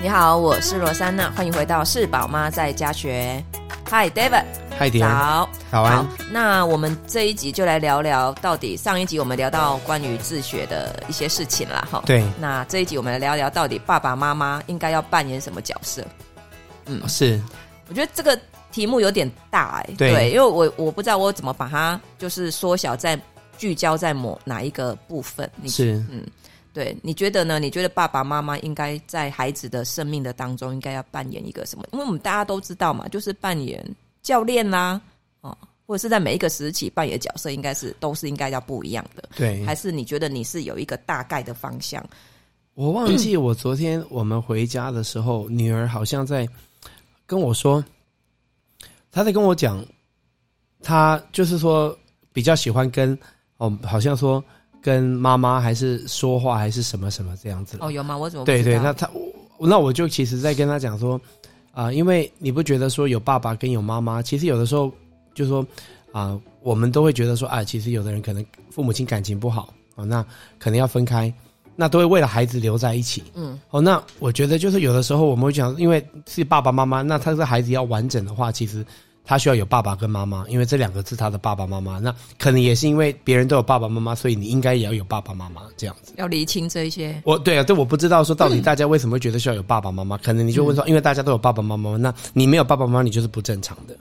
你好，我是罗珊娜，欢迎回到是宝妈在家学。Hi，迪早，早安。好，那我们这一集就来聊聊，到底上一集我们聊到关于自学的一些事情啦，哈。对。那这一集我们来聊聊，到底爸爸妈妈应该要扮演什么角色？嗯，是。我觉得这个题目有点大哎、欸，对，对，因为我我不知道我怎么把它就是缩小在聚焦在某哪一个部分。你是，嗯。对，你觉得呢？你觉得爸爸妈妈应该在孩子的生命的当中，应该要扮演一个什么？因为我们大家都知道嘛，就是扮演教练啦，哦，或者是在每一个时期扮演的角色，应该是都是应该要不一样的。对，还是你觉得你是有一个大概的方向？我忘记我昨天我们回家的时候，女儿好像在跟我说，她在跟我讲，她就是说比较喜欢跟哦，好像说。跟妈妈还是说话还是什么什么这样子哦？有吗？我怎么对对？那他那我就其实在跟他讲说啊、呃，因为你不觉得说有爸爸跟有妈妈，其实有的时候就说啊、呃，我们都会觉得说啊，其实有的人可能父母亲感情不好那可能要分开，那都会为了孩子留在一起。嗯，哦，那我觉得就是有的时候我们会讲，因为是爸爸妈妈，那他这个孩子要完整的话，其实。他需要有爸爸跟妈妈，因为这两个是他的爸爸妈妈。那可能也是因为别人都有爸爸妈妈，所以你应该也要有爸爸妈妈这样子。要理清这一些。我对啊，对，我不知道说到底大家为什么会觉得需要有爸爸妈妈？可能你就问说，因为大家都有爸爸妈妈，那你没有爸爸妈妈，你就是不正常的。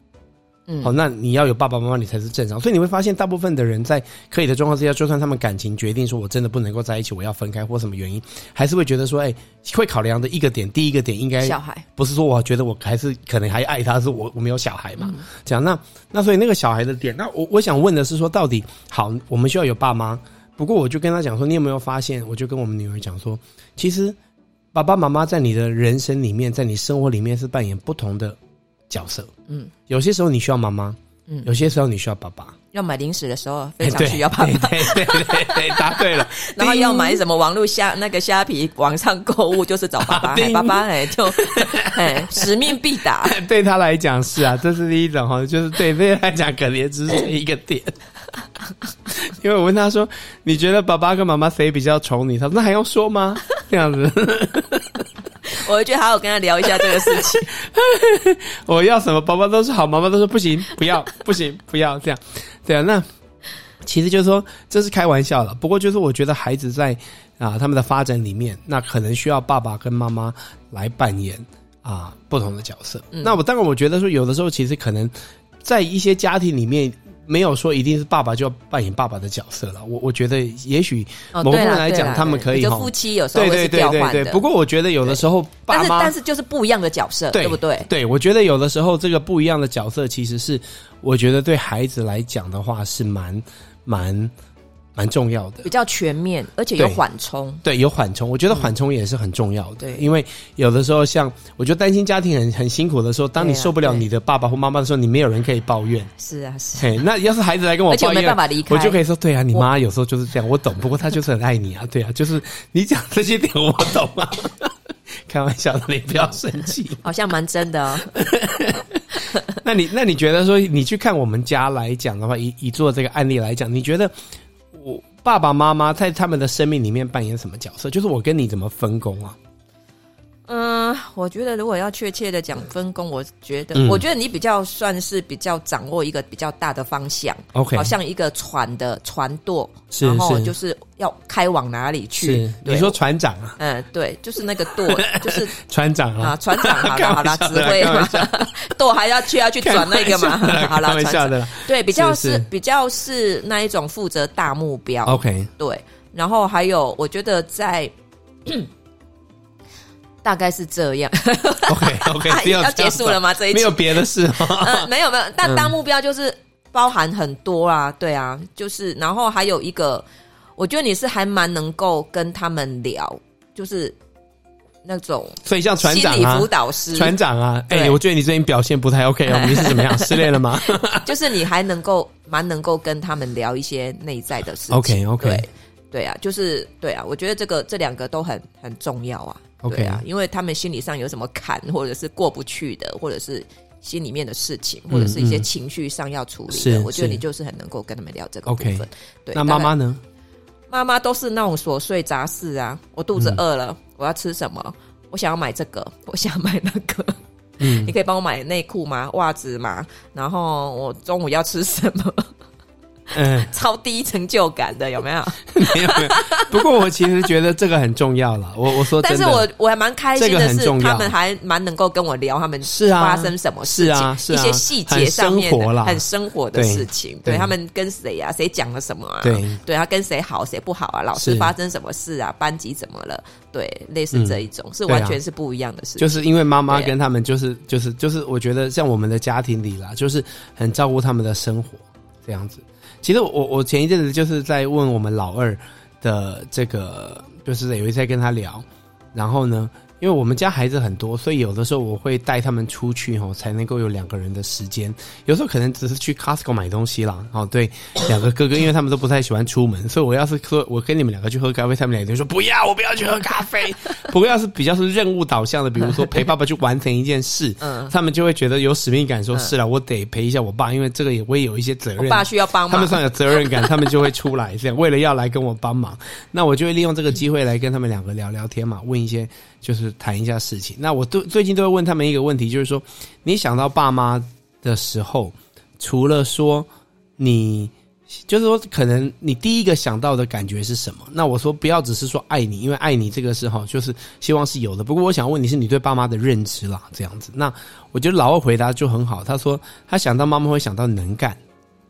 嗯，好，那你要有爸爸妈妈，你才是正常。所以你会发现，大部分的人在可以的状况之下，就算他们感情决定说我真的不能够在一起，我要分开或什么原因，还是会觉得说，哎，会考量的一个点，第一个点应该小孩，不是说我觉得我还是可能还爱他，是我我没有小孩嘛？这样，那那所以那个小孩的点，那我我想问的是说，到底好，我们需要有爸妈。不过我就跟他讲说，你有没有发现？我就跟我们女儿讲说，其实爸爸妈妈在你的人生里面，在你生活里面是扮演不同的。角色，嗯，有些时候你需要妈妈，嗯，有些时候你需要爸爸。要买零食的时候，非常需要爸爸。对对对对，对，答对了。然后要买什么网络虾那个虾皮网上购物，就是找爸爸。爸爸哎，就哎，使命必达。对他来讲是啊，这是第一种哈，就是对对他来讲可能只是一个点。因为我问他说：“你觉得爸爸跟妈妈谁比较宠你？”他说：“那还用说吗？”这样子。我就好好跟他聊一下这个事情。我要什么，爸爸都说好，妈妈都说不行，不要，不行，不要这样。对啊，那其实就是说这是开玩笑了。不过就是我觉得孩子在啊他们的发展里面，那可能需要爸爸跟妈妈来扮演啊不同的角色。嗯、那我当然我觉得说有的时候其实可能在一些家庭里面。没有说一定是爸爸就要扮演爸爸的角色了，我我觉得也许某部分来讲，他们可以哈。夫妻有时候会是调换的。对对对对。不过我觉得有的时候爸妈，但是但是就是不一样的角色，对不对？对，我觉得有的时候这个不一样的角色，其实是我觉得对孩子来讲的话是蛮蛮。蛮重要的，比较全面，而且有缓冲。对，有缓冲。我觉得缓冲也是很重要的。对，因为有的时候，像我觉得单亲家庭很很辛苦的时候，当你受不了你的爸爸或妈妈的时候，你没有人可以抱怨。是啊，是。嘿，那要是孩子来跟我抱怨，而且没办法离开，我就可以说：对啊，你妈有时候就是这样，我懂。不过她就是很爱你啊，对啊，就是你讲这些点我懂啊。开玩笑的，你不要生气。好像蛮真的哦。那你那你觉得说，你去看我们家来讲的话，以以做这个案例来讲，你觉得？我爸爸妈妈在他们的生命里面扮演什么角色？就是我跟你怎么分工啊？嗯，我觉得如果要确切的讲分工，我觉得，嗯、我觉得你比较算是比较掌握一个比较大的方向。OK，好像一个船的船舵，然后就是要开往哪里去？你说船长啊？嗯，对，就是那个舵，就是船长啊，船长好了 好了，指挥嘛，舵还要去要去转那个嘛？好了，船长对，比较是，是比较是那一种负责大目标。OK，对，然后还有我觉得在。大概是这样。OK OK，要结束了吗？这一集没有别的事。嗯，没有没有，但大目标就是包含很多啊，对啊，就是然后还有一个，我觉得你是还蛮能够跟他们聊，就是那种，所以像船长啊，辅导师，船长啊，哎，我觉得你最近表现不太 OK 哦，你是怎么样？失恋了吗？就是你还能够蛮能够跟他们聊一些内在的事情。OK OK，对对啊，就是对啊，我觉得这个这两个都很很重要啊。对啊，因为他们心理上有什么坎，或者是过不去的，或者是心里面的事情，或者是一些情绪上要处理的，嗯嗯，我觉得你就是很能够跟他们聊这个部分。Okay, 对，那妈妈呢？妈妈都是那种琐碎杂事啊，我肚子饿了，嗯、我要吃什么？我想要买这个，我想要买那个。嗯，你可以帮我买内裤吗？袜子吗？然后我中午要吃什么？嗯，超低成就感的有没有？没有没有。不过我其实觉得这个很重要了。我我说，但是我我还蛮开心的是，他们还蛮能够跟我聊他们是发生什么事情，啊是啊、一些细节上面的很生活，很生活的事情。对，对他们跟谁啊？谁讲了什么啊？对，对他跟谁好谁不好啊？老师发生什么事啊？班级怎么了？对，类似这一种、嗯、是完全是不一样的事情。就是因为妈妈跟他们就是就是就是，我觉得像我们的家庭里啦，就是很照顾他们的生活这样子。其实我我前一阵子就是在问我们老二的这个，就是有一次在跟他聊，然后呢。因为我们家孩子很多，所以有的时候我会带他们出去哦，才能够有两个人的时间。有时候可能只是去 Costco 买东西啦。哦，对，两个哥哥，因为他们都不太喜欢出门，所以我要是喝，我跟你们两个去喝咖啡，他们两个就说不要，我不要去喝咖啡。不过要是比较是任务导向的，比如说陪爸爸去完成一件事，嗯，他们就会觉得有使命感，说是了，我得陪一下我爸，因为这个也会有一些责任。我爸需要帮忙，他们算有责任感，他们就会出来，这样为了要来跟我帮忙，那我就会利用这个机会来跟他们两个聊聊天嘛，问一些。就是谈一下事情。那我都最近都会问他们一个问题，就是说，你想到爸妈的时候，除了说你，就是说，可能你第一个想到的感觉是什么？那我说不要只是说爱你，因为爱你这个是哈，就是希望是有的。不过我想问你是你对爸妈的认知啦，这样子。那我觉得老二回答就很好，他说他想到妈妈会想到能干，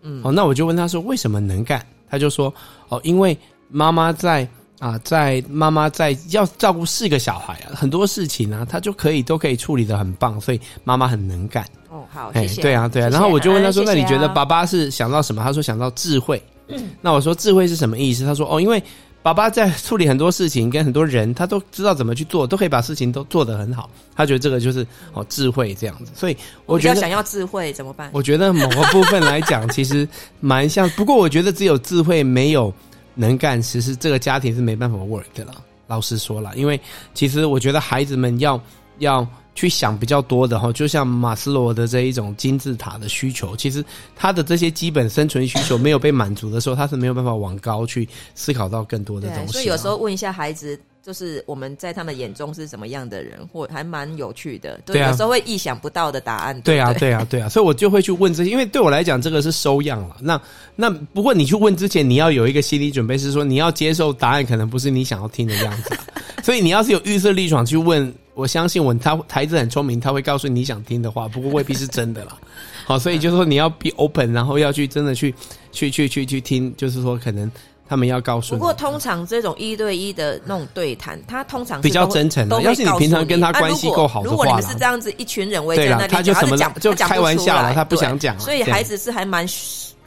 嗯，哦，那我就问他说为什么能干？他就说哦，因为妈妈在。啊，在妈妈在要照顾四个小孩啊，很多事情呢、啊，她就可以都可以处理的很棒，所以妈妈很能干。哦，好，谢谢。对啊，对啊。然后我就问他说：“那你觉得爸爸是想到什么？”他说：“想到智慧。”嗯，那我说：“智慧是什么意思？”他说：“哦，因为爸爸在处理很多事情，跟很多人，他都知道怎么去做，都可以把事情都做得很好。他觉得这个就是哦智慧这样子。所以我觉得我想要智慧怎么办？我觉得某个部分来讲，其实蛮像。不过我觉得只有智慧没有。能干，其实这个家庭是没办法 work 的了。老实说了，因为其实我觉得孩子们要要去想比较多的哈，就像马斯洛的这一种金字塔的需求，其实他的这些基本生存需求没有被满足的时候，他是没有办法往高去思考到更多的东西。所以有时候问一下孩子。就是我们在他们眼中是什么样的人，或还蛮有趣的，对，有时候会意想不到的答案。对啊，对啊，对啊，所以我就会去问这些，因为对我来讲，这个是收养了。那那不过你去问之前，你要有一个心理准备，是说你要接受答案，可能不是你想要听的样子。所以你要是有预设立场去问，我相信我他孩子很聪明，他会告诉你想听的话，不过未必是真的啦。好，所以就是说你要 be open，然后要去真的去去去去去听，就是说可能。他们要告诉你。不过通常这种一对一的那种对谈，他通常比较真诚的。要是你平常跟他关系够好的话，如果你们是这样子一群人围在那里，他就什么讲就开玩笑了，他不想讲。所以孩子是还蛮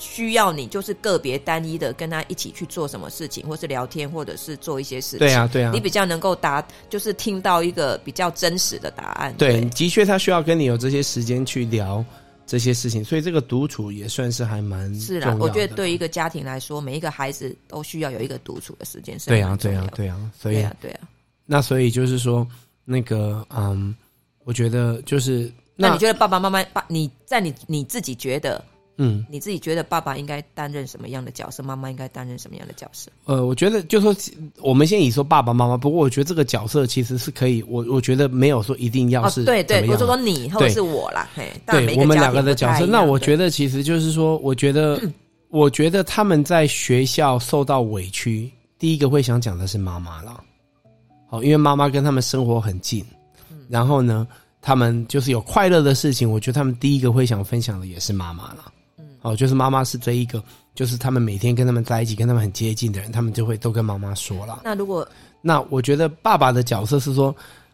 需要你，就是个别单一的跟他一起去做什么事情，或是聊天，或者是做一些事情。对啊，对啊，你比较能够答，就是听到一个比较真实的答案。对，的确他需要跟你有这些时间去聊。这些事情，所以这个独处也算是还蛮是啦。我觉得对一个家庭来说，每一个孩子都需要有一个独处的时间。对啊，对啊，对啊，所以对啊，对啊。那所以就是说，那个嗯，我觉得就是那，那你觉得爸爸妈妈爸你在你你自己觉得？嗯，你自己觉得爸爸应该担任什么样的角色？妈妈应该担任什么样的角色？呃，我觉得就是说，我们先以说爸爸妈妈。不过我觉得这个角色其实是可以，我我觉得没有说一定要是、哦、对对，不是说你或者是我啦。嘿，对，我们两个的角色。那我觉得其实就是说，我觉得，嗯、我觉得他们在学校受到委屈，第一个会想讲的是妈妈了。好，因为妈妈跟他们生活很近，嗯、然后呢，他们就是有快乐的事情，我觉得他们第一个会想分享的也是妈妈了。哦，就是妈妈是这一个，就是他们每天跟他们在一起，跟他们很接近的人，他们就会都跟妈妈说了。那如果，那我觉得爸爸的角色是说，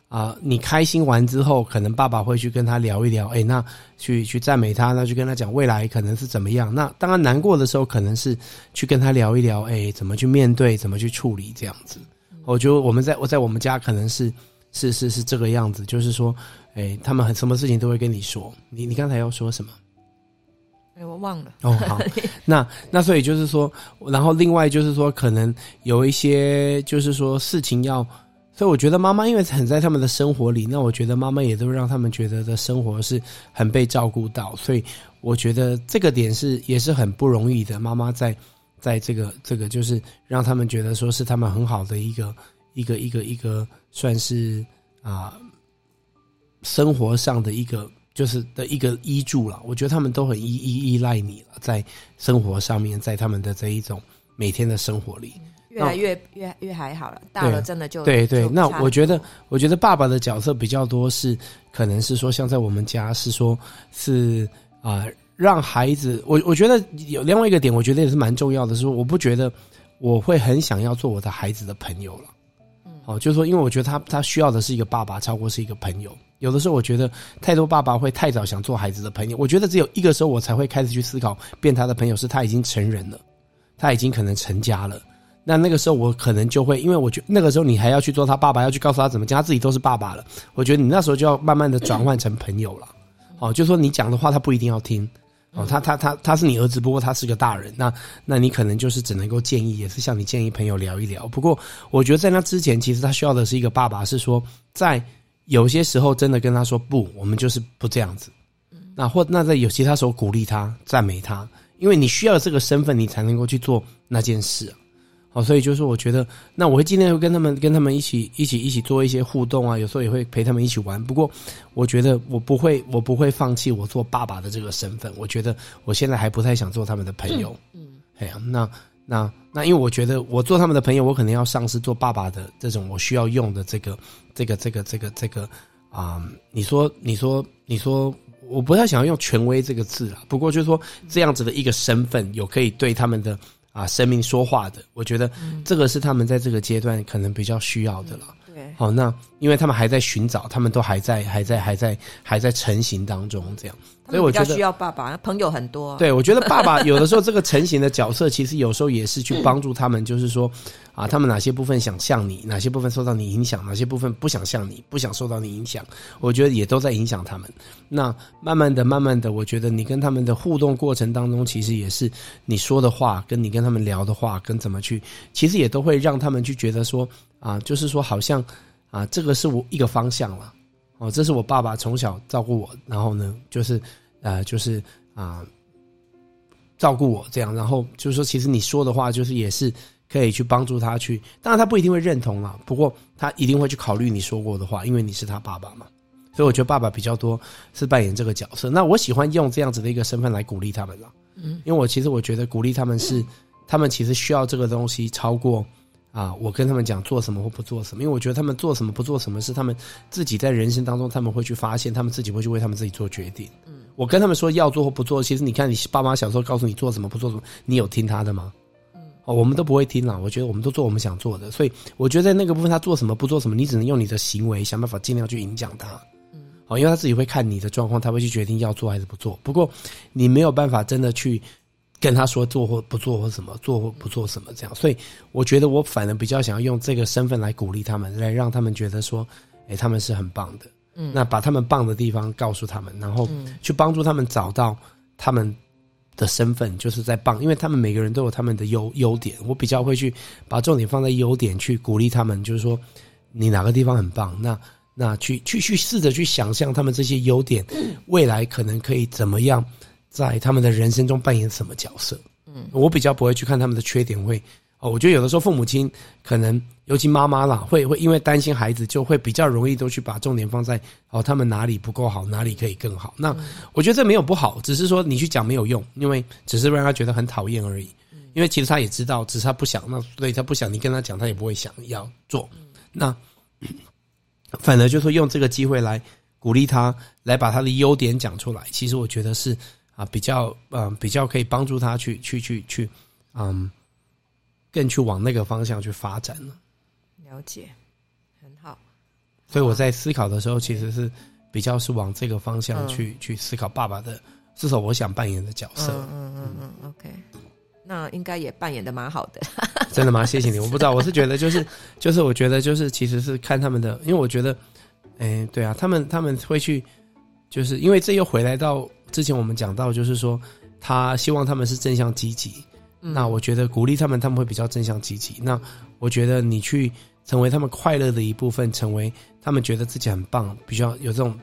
啊、呃，你开心完之后，可能爸爸会去跟他聊一聊，哎，那去去赞美他，那去跟他讲未来可能是怎么样。那当然难过的时候，可能是去跟他聊一聊，哎，怎么去面对，怎么去处理这样子。我觉得我们在我在我们家可能是是是是这个样子，就是说，哎，他们很什么事情都会跟你说。你你刚才要说什么？哎，我忘了。哦，好，那那所以就是说，然后另外就是说，可能有一些就是说事情要，所以我觉得妈妈因为很在他们的生活里，那我觉得妈妈也都让他们觉得的生活是很被照顾到，所以我觉得这个点是也是很不容易的。妈妈在在这个这个就是让他们觉得说是他们很好的一个一个一个一个算是。啊、呃、生活上的一个就是的一个依助了。我觉得他们都很依依依赖你了，在生活上面，在他们的这一种每天的生活里。越来越越越还好了，大了真的就对对。那我觉得，我觉得爸爸的角色比较多是，可能是说像在我们家是说，是啊、呃，让孩子。我我觉得有另外一个点，我觉得也是蛮重要的，是说我不觉得我会很想要做我的孩子的朋友了。哦，就是说，因为我觉得他他需要的是一个爸爸，超过是一个朋友。有的时候，我觉得太多爸爸会太早想做孩子的朋友。我觉得只有一个时候，我才会开始去思考变他的朋友，是他已经成人了，他已经可能成家了。那那个时候我可能就会，因为我觉得那个时候你还要去做他爸爸，要去告诉他怎么讲，他自己都是爸爸了。我觉得你那时候就要慢慢的转换成朋友了，哦，就是说你讲的话他不一定要听，哦，他他他他是你儿子，不过他是个大人，那那你可能就是只能够建议，也是向你建议朋友聊一聊。不过我觉得在那之前，其实他需要的是一个爸爸，是说在有些时候真的跟他说不，我们就是不这样子。那或那在有其他时候鼓励他、赞美他，因为你需要这个身份，你才能够去做那件事。哦，所以就是我觉得，那我会尽量会跟他们跟他们一起一起一起做一些互动啊，有时候也会陪他们一起玩。不过，我觉得我不会我不会放弃我做爸爸的这个身份。我觉得我现在还不太想做他们的朋友。嗯，哎呀，那那那，因为我觉得我做他们的朋友，我可能要丧失做爸爸的这种我需要用的这个这个这个这个这个啊、嗯，你说你说你说，我不太想要用权威这个字啊。不过就是说这样子的一个身份，有可以对他们的。啊，生命说话的，我觉得这个是他们在这个阶段可能比较需要的了。嗯、对，好，那因为他们还在寻找，他们都还在，还在，还在，还在成型当中，这样。所以我觉得需要爸爸，朋友很多。对，我觉得爸爸 有的时候这个成型的角色，其实有时候也是去帮助他们，就是说，啊，他们哪些部分想像你，哪些部分受到你影响，哪些部分不想像你，不想受到你影响，我觉得也都在影响他们。那慢慢的、慢慢的，我觉得你跟他们的互动过程当中，其实也是你说的话，跟你跟他们聊的话，跟怎么去，其实也都会让他们去觉得说，啊，就是说好像啊，这个是我一个方向了。哦，这是我爸爸从小照顾我，然后呢，就是，呃，就是啊、呃，照顾我这样，然后就是说，其实你说的话，就是也是可以去帮助他去，当然他不一定会认同了，不过他一定会去考虑你说过的话，因为你是他爸爸嘛，所以我觉得爸爸比较多是扮演这个角色。那我喜欢用这样子的一个身份来鼓励他们了，嗯，因为我其实我觉得鼓励他们是，他们其实需要这个东西超过。啊，我跟他们讲做什么或不做什么，因为我觉得他们做什么不做什么是他们自己在人生当中他们会去发现，他们自己会去为他们自己做决定。嗯，我跟他们说要做或不做，其实你看你爸妈小时候告诉你做什么不做什么，你有听他的吗？嗯，哦，我们都不会听啦。我觉得我们都做我们想做的，所以我觉得在那个部分他做什么不做什么，你只能用你的行为想办法尽量去影响他。嗯，哦，因为他自己会看你的状况，他会去决定要做还是不做。不过你没有办法真的去。跟他说做或不做或什么做或不做什么这样，所以我觉得我反而比较想要用这个身份来鼓励他们，来让他们觉得说，哎，他们是很棒的。嗯，那把他们棒的地方告诉他们，然后去帮助他们找到他们的身份，就是在棒，因为他们每个人都有他们的优优点。我比较会去把重点放在优点，去鼓励他们，就是说你哪个地方很棒，那那去去去试着去想象他们这些优点，未来可能可以怎么样。在他们的人生中扮演什么角色？嗯，我比较不会去看他们的缺点，会哦，我觉得有的时候父母亲可能，尤其妈妈啦，会会因为担心孩子，就会比较容易都去把重点放在哦，他们哪里不够好，哪里可以更好。那我觉得这没有不好，只是说你去讲没有用，因为只是让他觉得很讨厌而已。因为其实他也知道，只是他不想，那所以他不想你跟他讲，他也不会想要做。那 反而就是用这个机会来鼓励他，来把他的优点讲出来。其实我觉得是。啊，比较嗯、呃，比较可以帮助他去去去去，嗯，更去往那个方向去发展了。了解，很好。所以我在思考的时候，其实是比较是往这个方向去、嗯、去思考爸爸的，至少我想扮演的角色。嗯嗯嗯嗯，OK，那应该也扮演的蛮好的。真的吗？谢谢你。我不知道，我是觉得就是就是我觉得就是其实是看他们的，因为我觉得，哎，对啊，他们他们会去，就是因为这又回来到。之前我们讲到，就是说他希望他们是正向积极。嗯、那我觉得鼓励他们，他们会比较正向积极。那我觉得你去成为他们快乐的一部分，成为他们觉得自己很棒，比较有这种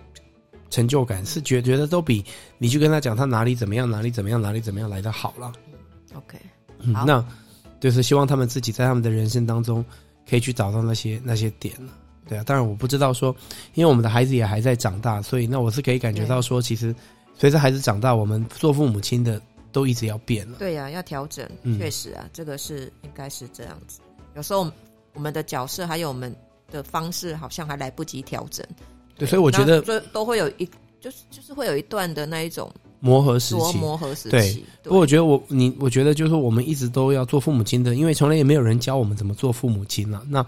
成就感，是觉觉得都比你去跟他讲他哪里怎么样，哪里怎么样，哪里怎么样来的好了。OK，嗯，那就是希望他们自己在他们的人生当中可以去找到那些那些点。对啊，当然我不知道说，因为我们的孩子也还在长大，所以那我是可以感觉到说，其实随着孩子长大，我们做父母亲的都一直要变了。对呀、啊，要调整，确实啊，这个是应该是这样子。有时候我们的角色还有我们的方式，好像还来不及调整。对，对，所以我觉得都都会有一，就是就是会有一段的那一种磨合时期，磨合时期。对，对不过我觉得我你，我觉得就是说我们一直都要做父母亲的，因为从来也没有人教我们怎么做父母亲了、啊。那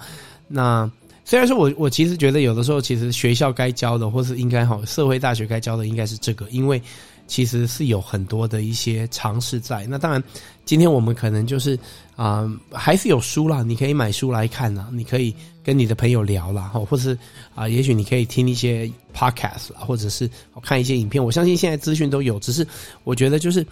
那。虽然说我我其实觉得有的时候其实学校该教的，或是应该好社会大学该教的应该是这个，因为其实是有很多的一些尝试在。那当然，今天我们可能就是啊、还是有书啦，你可以买书来看啦，你可以跟你的朋友聊啦，哈或是啊、也许你可以听一些 podcast 啦，或者是看一些影片。我相信现在资讯都有，只是我觉得就是。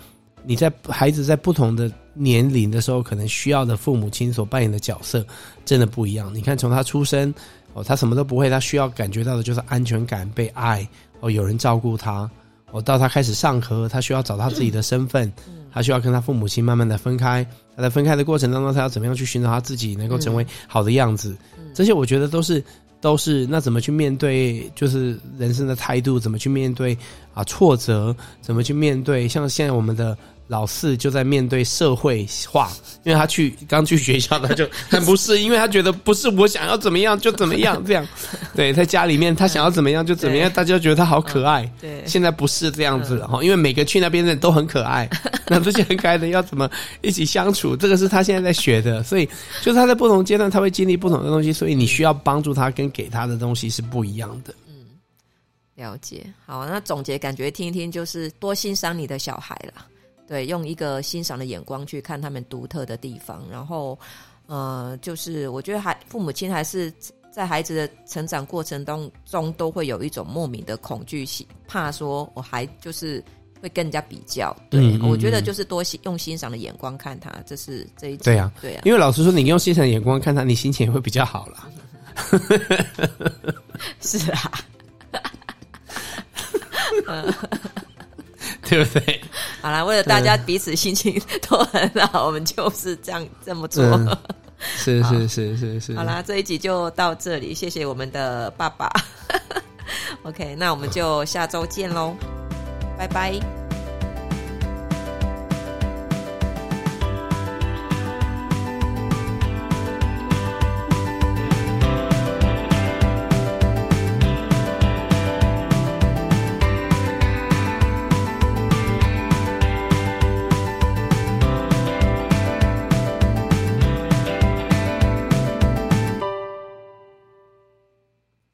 你在孩子在不同的年龄的时候，可能需要的父母亲所扮演的角色真的不一样。你看，从他出生哦，他什么都不会，他需要感觉到的就是安全感、被爱哦，有人照顾他哦。到他开始上课，他需要找到自己的身份，他需要跟他父母亲慢慢的分开。他在分开的过程当中，他要怎么样去寻找他自己能够成为好的样子？这些我觉得都是都是那怎么去面对，就是人生的态度，怎么去面对啊挫折，怎么去面对像现在我们的。老四就在面对社会化，因为他去刚去学校，他就 很不适，因为他觉得不是我想要怎么样就怎么样这样。对，在家里面他想要怎么样就怎么样，大家觉得他好可爱。对，现在不是这样子了哈，因为每个去那边的人都很可爱，那这些很可爱的要怎么一起相处，这个是他现在在学的。所以，就是他在不同阶段他会经历不同的东西，所以你需要帮助他跟给他的东西是不一样的。嗯，了解。好，那总结感觉听一听，就是多欣赏你的小孩啦。对，用一个欣赏的眼光去看他们独特的地方，然后，呃，就是我觉得还父母亲还是在孩子的成长过程当中都会有一种莫名的恐惧心，怕说我还就是会跟人家比较。对，嗯嗯、我觉得就是多用欣赏的眼光看他，这是这一对啊，对啊。因为老实说，你用欣赏的眼光看他，你心情也会比较好了。是啊。对不对？好啦，为了大家彼此心情都很好，我们就是这样这么做。嗯、是是是是是。好啦，这一集就到这里，谢谢我们的爸爸。OK，那我们就下周见喽，拜拜。